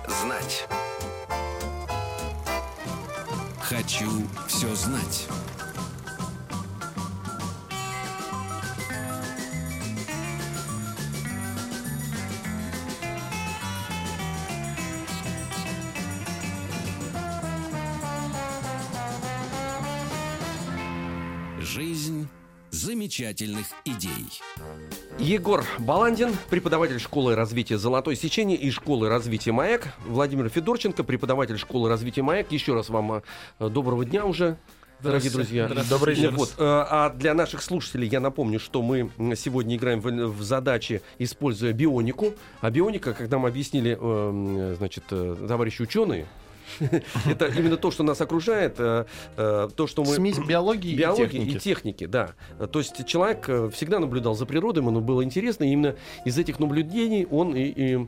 Speaker 1: знать. Хочу все знать. Замечательных идей.
Speaker 2: Егор Баландин, преподаватель школы развития «Золотое сечение» и школы развития «Маяк». Владимир Федорченко, преподаватель школы развития «Маяк». Еще раз вам э, доброго дня уже. Дорогие друзья,
Speaker 5: Добрый день.
Speaker 2: Вот, э, а для наших слушателей я напомню, что мы сегодня играем в, в задачи, используя бионику. А бионика, как нам объяснили, э, м, значит, э, товарищи ученые, это именно то, что нас окружает, э, э, то, что мы...
Speaker 3: Смесь биологии,
Speaker 2: Биологии
Speaker 3: и техники.
Speaker 2: и техники, да. То есть человек э, всегда наблюдал за природой, ему было интересно, и именно из этих наблюдений он и, и,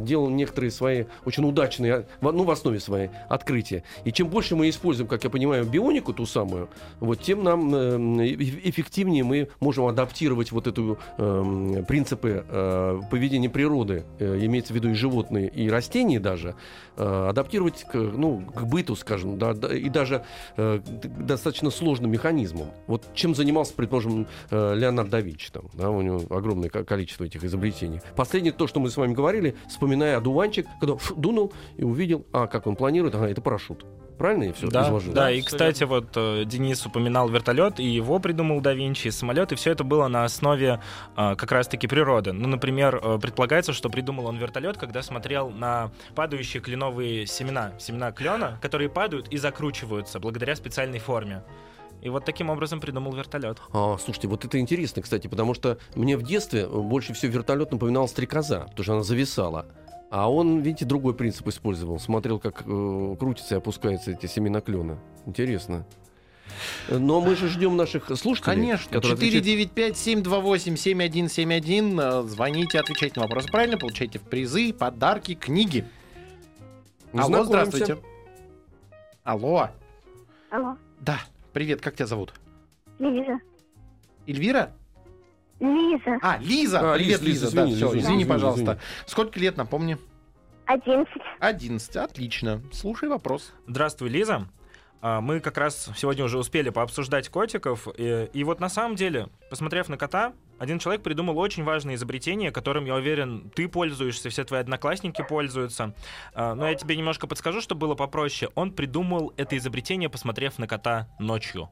Speaker 2: делал некоторые свои очень удачные, ну, в основе свои открытия. И чем больше мы используем, как я понимаю, бионику ту самую, вот, тем нам эф- эффективнее мы можем адаптировать вот эту э, принципы э, поведения природы, э, имеется в виду и животные, и растения даже, э, адаптировать к, ну, к быту, скажем, да, и даже э, достаточно сложным механизмом. Вот чем занимался, предположим, э, Леонардо да Винчи, там, да, у него огромное ко- количество этих изобретений. Последнее то, что мы с вами говорили, вспоминая одуванчик, когда ф, дунул и увидел, а, как он планирует, ага, это парашют. Правильно я все
Speaker 5: Да,
Speaker 2: изложил?
Speaker 5: да, и, кстати, вот э, Денис упоминал вертолет, и его придумал да Винчи, и самолет, и все это было на основе э, как раз-таки природы. Ну, например, э, предполагается, что придумал он вертолет, когда смотрел на падающие кленовые семена, семена клена, которые падают и закручиваются благодаря специальной форме. И вот таким образом придумал вертолет.
Speaker 2: А, слушайте, вот это интересно, кстати, потому что мне в детстве больше всего вертолет напоминал стрекоза, потому что она зависала. А он, видите, другой принцип использовал. Смотрел, как э, крутятся и опускаются эти семена клена. Интересно. Но мы же ждем наших слушателей.
Speaker 3: Конечно.
Speaker 2: которые отвечают-
Speaker 3: 495-728-7171. Э, Звоните, отвечайте на вопросы правильно, получайте в призы, подарки, книги. Алло, здравствуйте. Алло.
Speaker 6: Алло,
Speaker 3: Да, привет, как тебя зовут?
Speaker 6: Лиза.
Speaker 3: Эльвира?
Speaker 6: Лиза,
Speaker 3: А, Лиза.
Speaker 2: А,
Speaker 3: привет,
Speaker 2: Лиз,
Speaker 3: Лиза.
Speaker 2: Лиз,
Speaker 3: да,
Speaker 2: извини,
Speaker 3: всё,
Speaker 2: извини,
Speaker 3: извини, пожалуйста.
Speaker 2: извини.
Speaker 3: Сколько лет, напомни?
Speaker 6: 11.
Speaker 3: 11. Отлично. Слушай вопрос.
Speaker 5: Здравствуй, Лиза. А, Мы как раз сегодня уже успели пообсуждать котиков. И, и вот на самом деле, посмотрев на кота, один человек придумал очень важное изобретение, которым, я уверен, ты пользуешься, все твои одноклассники пользуются. А, Но я тебе немножко подскажу, чтобы было попроще. Он придумал это изобретение, посмотрев на кота ночью.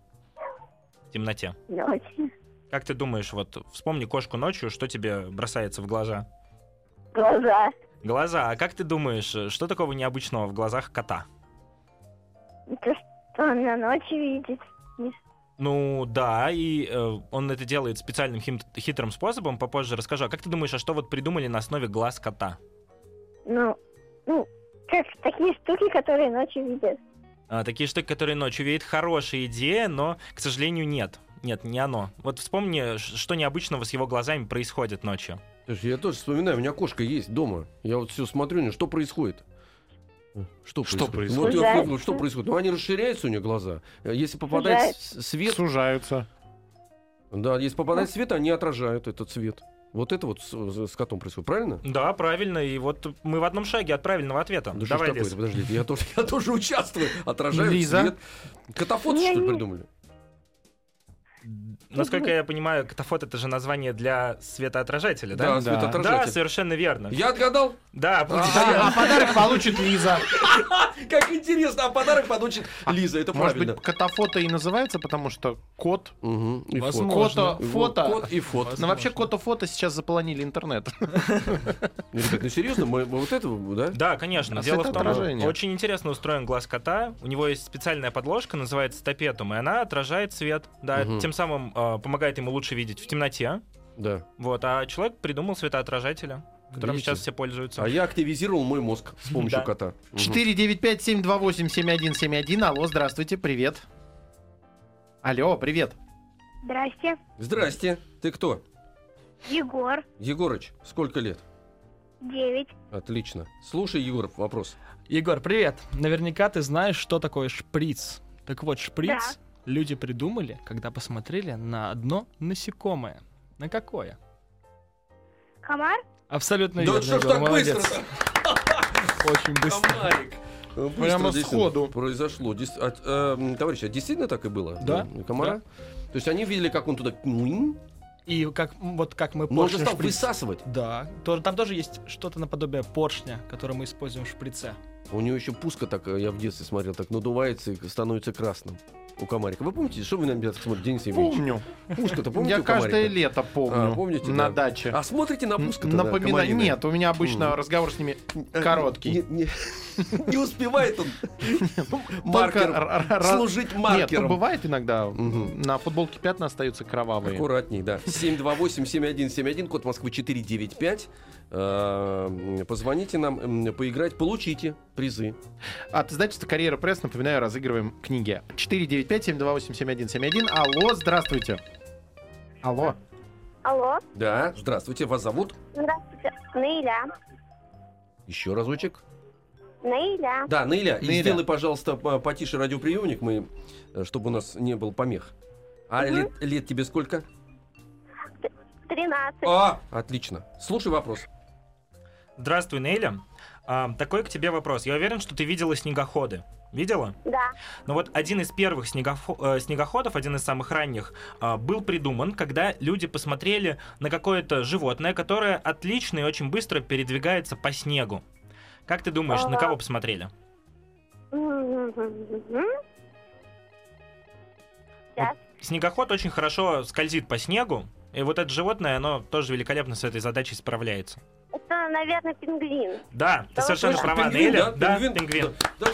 Speaker 5: В темноте.
Speaker 6: Ночью.
Speaker 5: Как ты думаешь, вот вспомни кошку ночью, что тебе бросается в глаза?
Speaker 6: Глаза.
Speaker 5: Глаза. А как ты думаешь, что такого необычного в глазах кота?
Speaker 6: Это что он на ночь видит?
Speaker 5: Ну да, и э, он это делает специальным хим- хитрым способом, попозже расскажу. А как ты думаешь, а что вот придумали на основе глаз кота?
Speaker 6: Ну, ну, как такие штуки, которые ночью видят.
Speaker 5: А, такие штуки, которые ночью видят, хорошая идея, но, к сожалению, нет. Нет, не оно. Вот вспомни, что необычного с его глазами происходит ночью.
Speaker 2: Слушай, я тоже вспоминаю, у меня кошка есть дома. Я вот все смотрю, ну, что происходит. Что
Speaker 3: Что
Speaker 2: происходит?
Speaker 3: происходит?
Speaker 2: Вот
Speaker 6: Сужается.
Speaker 2: что происходит? Ну, они расширяются у нее глаза. Если попадает с- свет,
Speaker 3: Сужаются.
Speaker 2: да, если попадает свет, они отражают этот свет. Вот это вот с, с котом происходит, правильно?
Speaker 5: Да, правильно, и вот мы в одном шаге от правильного ответа.
Speaker 2: Да что ж
Speaker 5: Давай,
Speaker 2: такое подождите, я тоже, я тоже участвую. Отражают
Speaker 3: Лиза?
Speaker 2: свет. Катафот, что ли, придумали?
Speaker 5: Насколько я понимаю, катафот это же название для светоотражателя, да?
Speaker 2: Да, светоотражатель.
Speaker 5: Да, совершенно верно.
Speaker 2: Я отгадал?
Speaker 5: Да,
Speaker 3: Да, а подарок получит Лиза.
Speaker 2: Как интересно, а подарок получит Лиза, это
Speaker 3: Может быть, котофото и называется, потому что кот...
Speaker 2: И фото.
Speaker 3: Кото, фото.
Speaker 2: Кот и фото.
Speaker 3: Ну, вообще, кото-фото сейчас заполонили интернет.
Speaker 2: Ну, ну серьезно, мы, вот этого, да?
Speaker 5: Да, конечно.
Speaker 3: А
Speaker 5: Дело в том,
Speaker 3: светоотражение?
Speaker 5: очень интересно устроен глаз кота. У него есть специальная подложка, называется топетум, и она отражает свет. Да, тем самым э, помогает ему лучше видеть в темноте.
Speaker 2: Да.
Speaker 5: Вот, а человек придумал светоотражателя, которым
Speaker 2: Видите?
Speaker 5: сейчас все пользуются.
Speaker 2: А я активизировал мой мозг с помощью
Speaker 5: Да.
Speaker 2: кота. Мгм.
Speaker 3: 495-728-7171. Алло, здравствуйте, привет. Алло, привет.
Speaker 6: Здрасте.
Speaker 2: Здрасте. Ты кто?
Speaker 6: Егор.
Speaker 2: Егорыч, сколько лет?
Speaker 6: 9.
Speaker 2: Отлично. Слушай, Егор, вопрос.
Speaker 4: Егор, привет. Наверняка ты знаешь, что такое шприц. Так вот, шприц
Speaker 6: Да.
Speaker 4: Люди придумали, когда посмотрели на одно насекомое. На какое?
Speaker 6: Комар?
Speaker 4: Абсолютно
Speaker 2: да
Speaker 4: верно,
Speaker 2: что ж так
Speaker 4: молодец.
Speaker 2: быстро
Speaker 4: Очень быстро.
Speaker 2: Комарик. Быстро
Speaker 3: Прямо сходу.
Speaker 2: Произошло. А, э, товарищи, а действительно так и было?
Speaker 4: Да.
Speaker 2: Комара? То есть они видели, как он туда...
Speaker 4: И как, вот как мы
Speaker 2: Но он же стал
Speaker 4: шприц-
Speaker 2: высасывать.
Speaker 4: Да, там тоже есть что-то наподобие поршня, который мы используем в шприце.
Speaker 2: У него еще пуска так, э, я в детстве смотрел, так надувается и становится красным. У комарика? Вы помните, что вы на меня так смотрите, Денис Евгеньевич?
Speaker 3: Помню.
Speaker 2: Пушка-то помните
Speaker 3: Я каждое лето помню.
Speaker 2: А, помните,
Speaker 3: на
Speaker 2: да.
Speaker 3: даче.
Speaker 2: А смотрите на пушку
Speaker 3: Напоминаю. Нет, у меня обычно разговор с ними короткий.
Speaker 2: Не, не- не успевает он
Speaker 3: Только
Speaker 2: маркером,
Speaker 3: р- р- р-
Speaker 2: служить
Speaker 3: Нет, ну
Speaker 2: маркером.
Speaker 3: бывает иногда. На футболке пятна остаются кровавые.
Speaker 2: Аккуратней, да. 728-7171, код Москвы 495. Э, Позвоните нам, поиграть, получите призы.
Speaker 3: От издательства «Карьера пресс», напоминаю, разыгрываем книги. 495-728-7171. Алло, здравствуйте. Алло.
Speaker 6: Алло,
Speaker 2: Да, здравствуйте, вас зовут?
Speaker 6: здравствуйте. Наиля.
Speaker 2: Еще разочек.
Speaker 6: Наиля.
Speaker 2: Да, Наиля, и
Speaker 3: Наиля.
Speaker 2: сделай, пожалуйста, по- потише радиоприемник, мы, э, чтобы у нас не был помех. А
Speaker 6: Мгм.
Speaker 2: лет, лет тебе сколько?
Speaker 6: 13.
Speaker 2: А, отлично. Слушай вопрос.
Speaker 5: Здравствуй, Нейля. А, такой к тебе вопрос. Я уверен, что ты видела снегоходы. Видела?
Speaker 6: Да.
Speaker 5: Но вот один из первых снегофо- э, снегоходов, один из самых ранних, а, был придуман, когда люди посмотрели на какое-то животное, которое отлично и очень быстро передвигается по снегу. Как ты думаешь, на
Speaker 6: А.
Speaker 5: кого посмотрели?
Speaker 6: Мгм. Сейчас.
Speaker 5: Снегоход очень хорошо скользит по снегу, и вот это животное, оно тоже великолепно с этой задачей справляется.
Speaker 6: Это, наверное, пингвин.
Speaker 5: Да, ты совершенно
Speaker 6: точно,
Speaker 5: права,
Speaker 2: Пингвин,
Speaker 5: Неля.
Speaker 2: да?
Speaker 5: Да, пингвин.
Speaker 2: Да.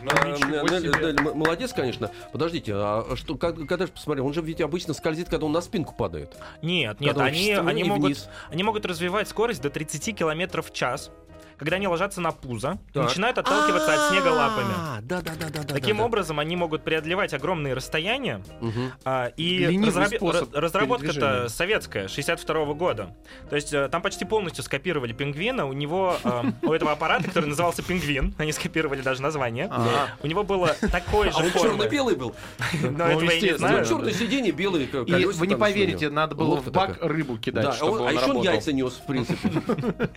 Speaker 3: Ну,
Speaker 2: А, молодец, конечно. Подождите, а что, когда же посмотри, он же ведь обычно скользит, когда он на спинку падает.
Speaker 5: Нет, нет, они, они, могут,
Speaker 2: вниз.
Speaker 5: они могут развивать скорость до 30 км в час, когда они ложатся на пузо
Speaker 2: Так.
Speaker 5: начинают отталкиваться от снега лапами.
Speaker 2: А, Да, да, да, да. да,
Speaker 5: Таким
Speaker 2: да, да.
Speaker 5: образом, они могут преодолевать огромные расстояния.
Speaker 2: Мгм.
Speaker 5: а, и
Speaker 3: Ленивый
Speaker 5: разраби-
Speaker 3: способ
Speaker 5: ра- разработка-то советская, 62 года. То есть э, там почти полностью скопировали пингвина. У него, э, у этого аппарата, который назывался пингвин, они скопировали даже название, у него было такой
Speaker 2: А
Speaker 5: же
Speaker 2: он
Speaker 5: формы.
Speaker 2: черно-белый был.
Speaker 5: Но
Speaker 3: Ну,
Speaker 5: этого я не
Speaker 3: естественно.
Speaker 5: знаю.
Speaker 2: Ну, черное сиденье, белые колеса
Speaker 3: вы не поверите, надо было в бак рыбу кидать,
Speaker 2: Да,
Speaker 3: чтобы
Speaker 2: он-
Speaker 3: он
Speaker 2: а еще он яйца нес, в принципе.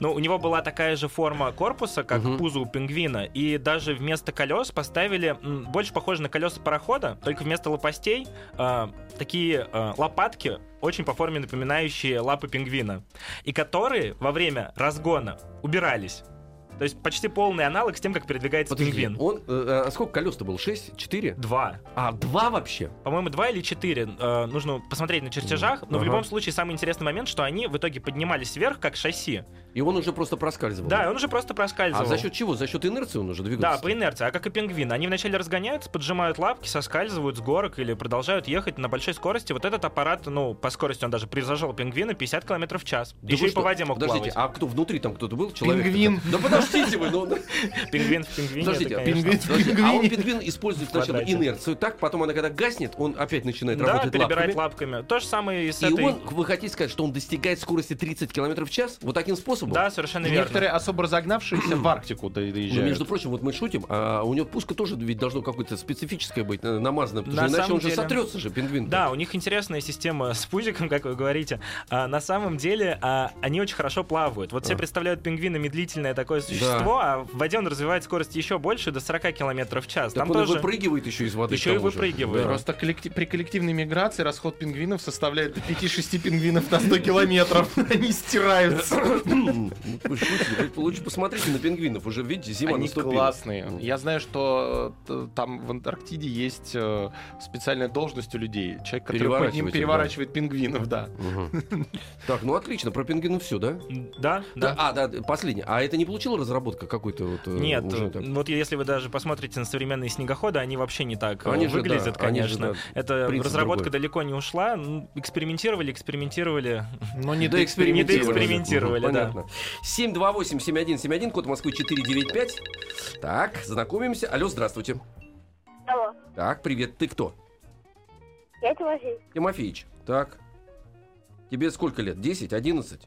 Speaker 5: Ну, у него была такая же форма корпуса, как
Speaker 2: Мгм.
Speaker 5: пузо у пингвина, и даже вместо колес поставили больше похоже на колеса парохода, только вместо лопастей э, такие э, лопатки, очень по форме напоминающие лапы пингвина, и которые во время разгона убирались. То есть почти полный аналог с тем, как передвигается
Speaker 2: Подожди,
Speaker 5: пингвин.
Speaker 2: он, э, а сколько колес-то было? Шесть? Четыре?
Speaker 5: Два.
Speaker 2: А, два вообще?
Speaker 5: По-моему, два или четыре. Э, нужно посмотреть на чертежах. Но в
Speaker 2: Ага.
Speaker 5: любом случае, самый интересный момент, что они в итоге поднимались вверх, как шасси.
Speaker 2: И он уже просто проскальзывал.
Speaker 5: Да, и он уже просто проскальзывал.
Speaker 2: А за счет чего? За счет инерции он уже
Speaker 5: Да,
Speaker 2: двигался?
Speaker 5: по инерции. А как и пингвины. Они вначале разгоняются, поджимают лапки, соскальзывают с горок или продолжают ехать на большой скорости. Вот этот аппарат, ну, по скорости он даже превзошел пингвина 50 км в час.
Speaker 2: Да
Speaker 5: Еще и по
Speaker 2: что?
Speaker 5: воде мог
Speaker 2: Подождите,
Speaker 5: плавать.
Speaker 2: а кто внутри там кто-то был? Человек?
Speaker 3: Пингвин.
Speaker 2: Да подождите вы, ну...
Speaker 5: Пингвин в пингвине.
Speaker 2: Подождите,
Speaker 5: это,
Speaker 2: а
Speaker 3: пингвин в
Speaker 2: а он пингвин использует сначала инерцию, так, потом она когда гаснет, он опять начинает
Speaker 5: Да,
Speaker 2: работать лапками.
Speaker 5: лапками. То же самое и с
Speaker 2: И
Speaker 5: этой...
Speaker 2: он, вы хотите сказать, что он достигает скорости 30 км в час? Вот таким способом?
Speaker 5: Да, совершенно верно.
Speaker 3: Некоторые особо разогнавшиеся в Арктику
Speaker 2: Ну,
Speaker 3: доезжают.
Speaker 2: между прочим, вот мы шутим, а у него пушка тоже ведь должно какое-то специфическое быть, э, намазанное, потому
Speaker 5: На
Speaker 2: что иначе
Speaker 5: самом
Speaker 2: он же
Speaker 5: деле-
Speaker 2: сотрется же, пингвин.
Speaker 5: Да, у них интересная система с пузиком, как вы говорите. А, на самом деле а, они очень хорошо плавают. Вот все
Speaker 2: А.
Speaker 5: представляют пингвина медлительное такое существо, а в воде он развивает скорость еще больше, до 40 км в час.
Speaker 2: Так
Speaker 5: Там
Speaker 2: он
Speaker 5: тоже...
Speaker 2: выпрыгивает еще из воды.
Speaker 5: Еще и
Speaker 2: же.
Speaker 5: выпрыгивает.
Speaker 2: Да.
Speaker 3: Просто коллектив- при коллективной миграции расход пингвинов составляет до 5-6 пингвинов на 100 километров. Они стираются.
Speaker 2: Ну, Вы шутите, вы лучше посмотрите на пингвинов, уже видите, зима
Speaker 3: Они
Speaker 2: наступила.
Speaker 3: классные. Я знаю, что э, там в Антарктиде есть э, специальная должность у людей. Человек, который ним переворачивает пингвинов, да.
Speaker 2: Так, ну отлично, про пингвинов все, да?
Speaker 5: Да,
Speaker 2: Да, а, да, последний. А это не получила разработка какой-то вот э,
Speaker 5: Нет,
Speaker 2: уже так?
Speaker 5: вот если вы даже посмотрите на современные снегоходы, они вообще не так
Speaker 2: Они же,
Speaker 5: выглядят,
Speaker 2: да, они же,
Speaker 5: конечно.
Speaker 2: да,
Speaker 5: Это разработка
Speaker 2: другой.
Speaker 5: далеко не ушла. Ну, Экспериментировали, экспериментировали.
Speaker 3: Но не
Speaker 2: Да,
Speaker 5: Не доэкспериментировали, да.
Speaker 2: Понятно. 728-7171, код Москвы 495. Так, знакомимся. Алло, здравствуйте.
Speaker 6: Алло,
Speaker 2: Так, привет, ты кто?
Speaker 6: я Тимофей.
Speaker 2: Тимофеич. Так. Тебе сколько лет? 10, 11?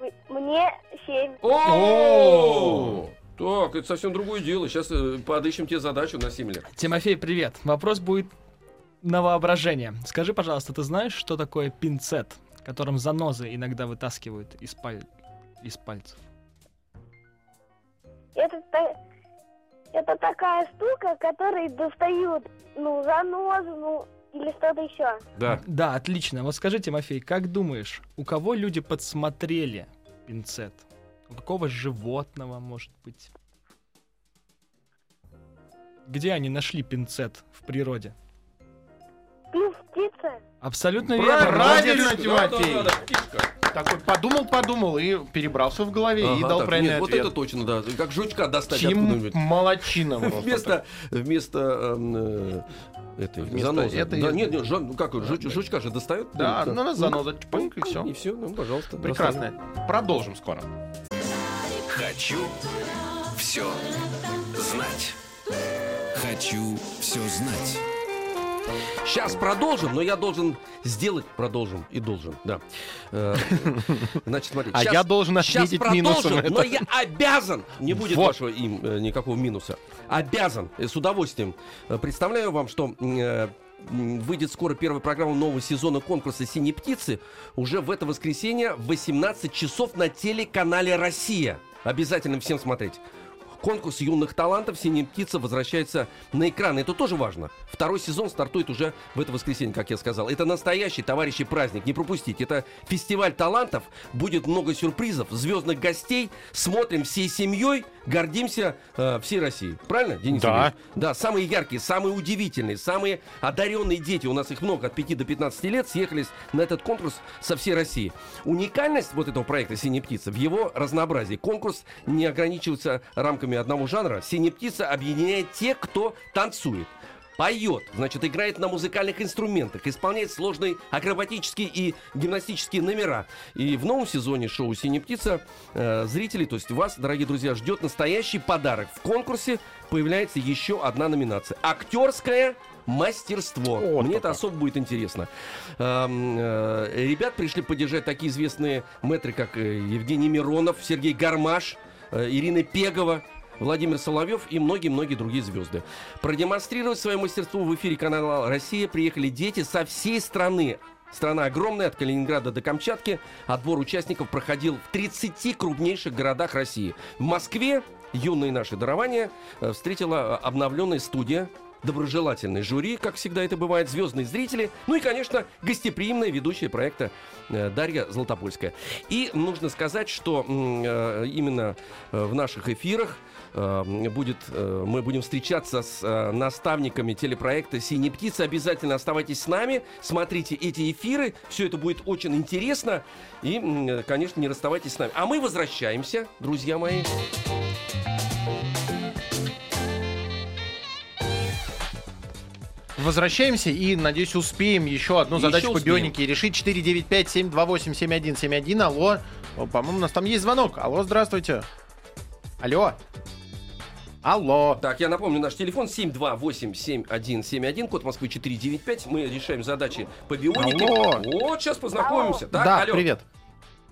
Speaker 6: М- Мне 7.
Speaker 2: О! Так, это совсем другое дело. Сейчас подыщем тебе задачу на 7 лет.
Speaker 4: Тимофей, привет. Вопрос будет на воображение. Скажи, пожалуйста, ты знаешь, что такое пинцет, которым занозы иногда вытаскивают из, паль- из пальцев?
Speaker 6: Это, это такая штука, которой достают, ну, занозу, ну, или что-то еще.
Speaker 2: Да.
Speaker 4: Да, отлично. Вот скажи, Тимофей, как думаешь, у кого люди подсмотрели пинцет? У какого животного, может быть? Где они нашли пинцет в природе?
Speaker 6: Пил птица.
Speaker 4: Абсолютно верно.
Speaker 3: Правильно,
Speaker 2: молодец. Да, да,
Speaker 3: Тимофей. Такой подумал-подумал и перебрался в голове и
Speaker 2: Ага,
Speaker 3: дал
Speaker 2: так,
Speaker 3: правильный
Speaker 2: нет, Вот
Speaker 3: ответ.
Speaker 2: это точно, да. Как жучка достать
Speaker 3: Тим просто.
Speaker 2: Вместо, вместо эм, э, этой
Speaker 3: Вместо
Speaker 2: занозы.
Speaker 3: этой-
Speaker 2: Да, нет, нет, жан- ну как, жуч- жучка же достает.
Speaker 3: Да, ну на заноза, чпоньк, и
Speaker 2: И
Speaker 3: все.
Speaker 2: все, ну, пожалуйста.
Speaker 3: Прекрасно. Продолжим скоро.
Speaker 1: Хочу все знать. Хочу все знать.
Speaker 2: Сейчас продолжим, но я должен сделать, продолжим и должен, да. Э, Значит, смотри.
Speaker 3: А я должен ответить минусом
Speaker 2: но я обязан, не будет вашего им э, никакого минуса, обязан, э, с удовольствием представляю вам, что выйдет скоро первая программа нового сезона конкурса «Синие птицы» уже в это воскресенье в 18 часов на телеканале «Россия». Обязательно всем смотреть. Конкурс юных талантов «Синяя птица» возвращается на экран. Это тоже важно. Второй сезон стартует уже в это воскресенье, как я сказал. Это настоящий, товарищи, праздник. Не пропустите. Это фестиваль талантов. Будет много сюрпризов, звездных гостей. Смотрим всей семьей, гордимся э, всей Россией. Правильно, Денис
Speaker 3: Да.
Speaker 2: Евгеньевич? Да, самые яркие, самые удивительные, самые одаренные дети, у нас их много, от 5 до 15 лет, съехались на этот конкурс со всей России. Уникальность вот этого проекта «Синяя птица» в его разнообразии. Конкурс не ограничивается рамками одного жанра. «Синяя птица» объединяет тех, кто танцует поет, значит, играет на музыкальных инструментах, исполняет сложные акробатические и гимнастические номера. И в новом сезоне шоу «Синяя птица» э, зрителей, то есть вас, дорогие друзья, ждет настоящий подарок. В конкурсе появляется еще одна номинация. Актерское мастерство.
Speaker 3: Вот
Speaker 2: Мне это особо будет интересно. Эм, э, Ребят пришли поддержать такие известные мэтры, как э, Евгений Миронов, Сергей Гармаш, э, Ирина Пегова, Владимир Соловьев и многие-многие другие звезды. Продемонстрировать свое мастерство в эфире канала «Россия» приехали дети со всей страны. Страна огромная, от Калининграда до Камчатки. Отбор участников проходил в 30 крупнейших городах России. В Москве юные наши дарования э, встретила э, обновленная студия доброжелательный жюри, как всегда это бывает, звездные зрители, ну и, конечно, гостеприимная ведущая проекта э, Дарья Златопольская. И нужно сказать, что э, именно э, в наших эфирах будет, мы будем встречаться с наставниками телепроекта «Синяя птица». Обязательно оставайтесь с нами, смотрите эти эфиры, все это будет очень интересно. И, конечно, не расставайтесь с нами. А мы возвращаемся, друзья мои.
Speaker 3: Возвращаемся и, надеюсь, успеем еще одну
Speaker 2: Еще
Speaker 3: задачу по
Speaker 2: успеем.
Speaker 3: бионике решить. 495-728-7171. Алло. О, по-моему, у нас там есть звонок. Алло, здравствуйте. Алло. Алло.
Speaker 2: Так, я напомню, наш телефон 728-7171, код Москвы 495. Мы решаем задачи по бионике.
Speaker 3: Алло.
Speaker 2: Вот, сейчас познакомимся. Так,
Speaker 3: да,
Speaker 2: алло.
Speaker 3: привет.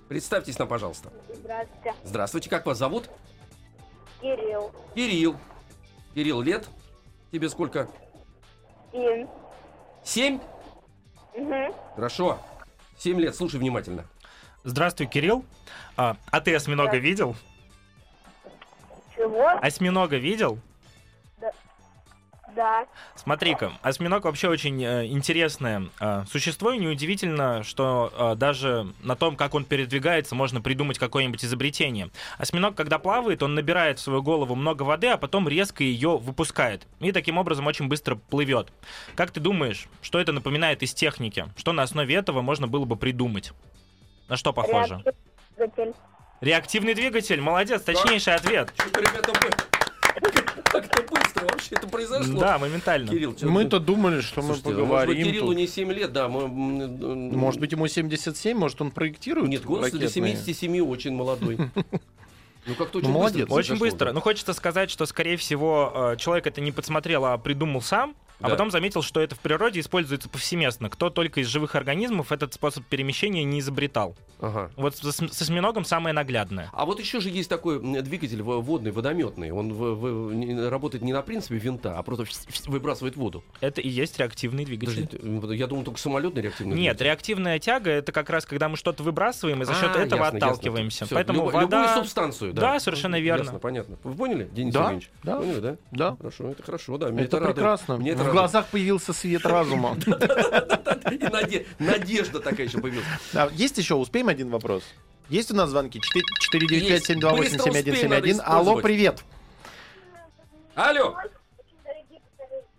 Speaker 2: Представьтесь нам, пожалуйста.
Speaker 6: Здравствуйте.
Speaker 2: Здравствуйте, как вас зовут?
Speaker 6: Кирилл.
Speaker 2: Кирилл. Кирилл, лет? Тебе сколько?
Speaker 6: Им.
Speaker 2: Семь?
Speaker 6: Угу.
Speaker 2: Хорошо. Семь лет, слушай внимательно.
Speaker 5: Здравствуй, Кирилл. А, а ты осьминога видел?
Speaker 6: Чего?
Speaker 5: Осьминога видел?
Speaker 6: Да.
Speaker 5: Смотри-ка, осьминог вообще очень э, интересное э, существо, и неудивительно, что э, даже на том, как он передвигается, можно придумать какое-нибудь изобретение. Осьминог, когда плавает, он набирает в свою голову много воды, а потом резко ее выпускает. И таким образом очень быстро плывет. Как ты думаешь, что это напоминает из техники? Что на основе этого можно было бы придумать? На что похоже?
Speaker 6: Реактивный.
Speaker 5: Реактивный двигатель, молодец, точнейший ответ.
Speaker 2: Что-то, ребята, мы... Как-то быстро вообще это произошло.
Speaker 5: Да, моментально.
Speaker 2: Кирилл,
Speaker 3: Мы-то думали, что мы поговорим.
Speaker 2: может быть, Кириллу
Speaker 3: тут.
Speaker 2: не 7 лет, да.
Speaker 3: Может быть, ему 77, может, он проектирует
Speaker 2: Нет, голос для
Speaker 3: ракетные?
Speaker 2: 77 очень молодой. Ну, как-то очень
Speaker 3: Ну, молодец.
Speaker 2: быстро
Speaker 5: Очень быстро.
Speaker 2: да.
Speaker 5: Ну, хочется сказать, что, скорее всего, э, человек это не подсмотрел, а придумал сам, а
Speaker 2: Да.
Speaker 5: потом заметил, что это в природе используется повсеместно. Кто только из живых организмов этот способ перемещения не изобретал.
Speaker 2: Ага.
Speaker 5: Вот с, с осьминогом самое наглядное.
Speaker 2: А вот еще же есть такой двигатель водный, водометный. Он в- в- не- работает не на принципе винта, а просто выбрасывает воду.
Speaker 5: Это и есть реактивный двигатель.
Speaker 2: Подождите, я думал, только самолетный реактивный
Speaker 5: Нет,
Speaker 2: двигатель.
Speaker 5: реактивная тяга это как раз когда мы что-то выбрасываем и за счет
Speaker 2: А,
Speaker 5: этого
Speaker 2: ясно, ясно.
Speaker 5: отталкиваемся.
Speaker 2: Всё,
Speaker 5: Поэтому
Speaker 2: любо-
Speaker 5: вода.
Speaker 2: Любую субстанцию, да.
Speaker 5: Да, совершенно верно.
Speaker 2: Ясно, понятно. Вы поняли, Денис
Speaker 3: Да,
Speaker 2: Евгеньевич?
Speaker 3: да.
Speaker 2: Поняли, да?
Speaker 3: Да.
Speaker 2: Хорошо, это хорошо, да. Мне
Speaker 3: Это
Speaker 2: радует.
Speaker 3: прекрасно.
Speaker 2: Мне это радует.
Speaker 3: Глазах появился свет разума.
Speaker 2: И наде- Надежда такая еще появилась.
Speaker 3: А, Есть еще, успеем один вопрос? Есть у нас звонки?
Speaker 2: Есть.
Speaker 3: 495-728-7171.
Speaker 2: Быстро успеем, надо
Speaker 3: Алло, привет.
Speaker 2: Алло,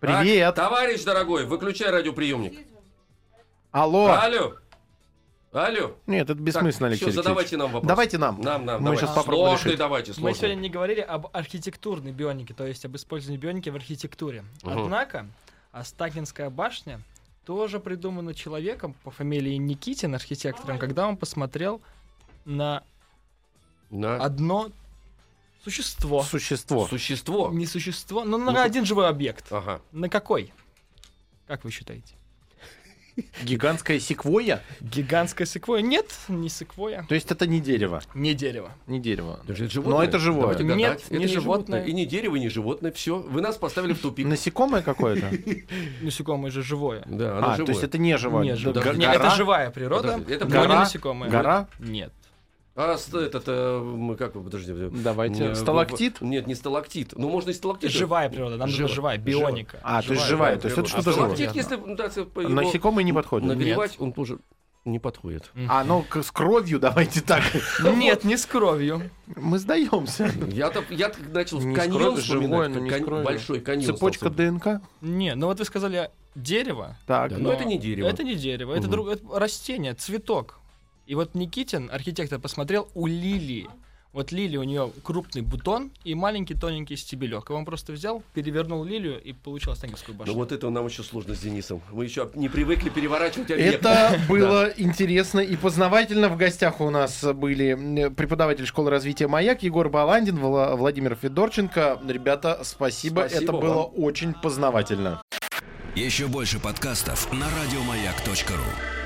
Speaker 3: Привет.
Speaker 2: Так, товарищ дорогой, выключай радиоприемник.
Speaker 3: Алло.
Speaker 2: Алло. Алло.
Speaker 3: Нет, это бессмысленно,
Speaker 2: Так,
Speaker 3: Алексей Алексеевич.
Speaker 2: задавайте нам вопрос.
Speaker 3: Давайте нам.
Speaker 2: Нам, нам,
Speaker 3: Мы
Speaker 2: давайте.
Speaker 3: сейчас попробуем
Speaker 2: Сложный
Speaker 3: решить.
Speaker 2: давайте,
Speaker 4: Мы
Speaker 2: сложный.
Speaker 4: сегодня не говорили об архитектурной бионике, то есть об использовании бионики в архитектуре.
Speaker 2: Мгм.
Speaker 4: Однако Астакинская башня тоже придумана человеком по фамилии Никитин, архитектором, когда он посмотрел на
Speaker 2: На
Speaker 4: одно существо.
Speaker 3: Существо.
Speaker 2: существо.
Speaker 4: Не существо, но на
Speaker 2: Ну,
Speaker 4: один живой объект.
Speaker 2: Ага.
Speaker 4: На какой? Как вы считаете?
Speaker 3: Гигантская секвойя?
Speaker 4: Гигантская секвоя? Нет, не секвоя.
Speaker 3: То есть это не дерево.
Speaker 4: Не дерево.
Speaker 3: Не дерево.
Speaker 2: Это
Speaker 3: Но
Speaker 2: животное?
Speaker 3: это живое.
Speaker 2: Давайте
Speaker 4: Нет,
Speaker 2: гадать. Это
Speaker 4: не животное.
Speaker 2: И не дерево, и не животное. Все, вы нас поставили в тупик.
Speaker 3: Насекомое какое-то?
Speaker 4: Насекомое же живое.
Speaker 2: Да, оно
Speaker 3: А, то
Speaker 2: живое.
Speaker 3: есть это не живое.
Speaker 4: Не, Не,
Speaker 3: гора?
Speaker 4: это живая природа,
Speaker 2: Подожди, это
Speaker 4: но
Speaker 3: гора?
Speaker 4: не насекомое.
Speaker 3: Гора?
Speaker 4: Нет.
Speaker 2: А этот, э, мы как, подожди. э,
Speaker 3: Давайте.
Speaker 2: э,
Speaker 3: Сталактит?
Speaker 2: Нет, не сталактит. Ну, можно и сталактит.
Speaker 4: Живая природа, нам
Speaker 2: Живая.
Speaker 4: живая, бионика.
Speaker 3: А, то есть живая, то есть это что-то
Speaker 2: а
Speaker 3: живое.
Speaker 2: сталактит, если по его
Speaker 3: Насекомые не подходят.
Speaker 2: нагревать, он тоже не подходит.
Speaker 3: А, ну с кровью давайте так.
Speaker 4: Нет, не с кровью.
Speaker 3: Мы сдаемся.
Speaker 2: Я-то я начал
Speaker 3: Не
Speaker 2: каньон
Speaker 3: кровью,
Speaker 2: вспоминать.
Speaker 3: не.
Speaker 2: Большой каньон.
Speaker 3: Цепочка ДНК.
Speaker 4: Не, ну вот вы сказали дерево.
Speaker 3: Так.
Speaker 2: Да, Но это не дерево.
Speaker 4: Это не дерево, это растение, цветок. И вот Никитин, архитектор, посмотрел у лилии. Вот лилия, у нее крупный бутон и маленький тоненький стебелек. И он просто взял, перевернул лилию и получил Останкинскую башню.
Speaker 2: Ну вот это нам еще сложно с Денисом. Мы еще не привыкли переворачивать объекты.
Speaker 3: Это было интересно и познавательно. В гостях у нас были преподаватель школы развития «Маяк» Егор Баландин, Вла- Владимир Федорченко. Ребята, спасибо.
Speaker 2: Спасибо
Speaker 3: Это
Speaker 2: вам.
Speaker 3: было очень познавательно.
Speaker 1: Еще больше подкастов на радиомаяк.ру.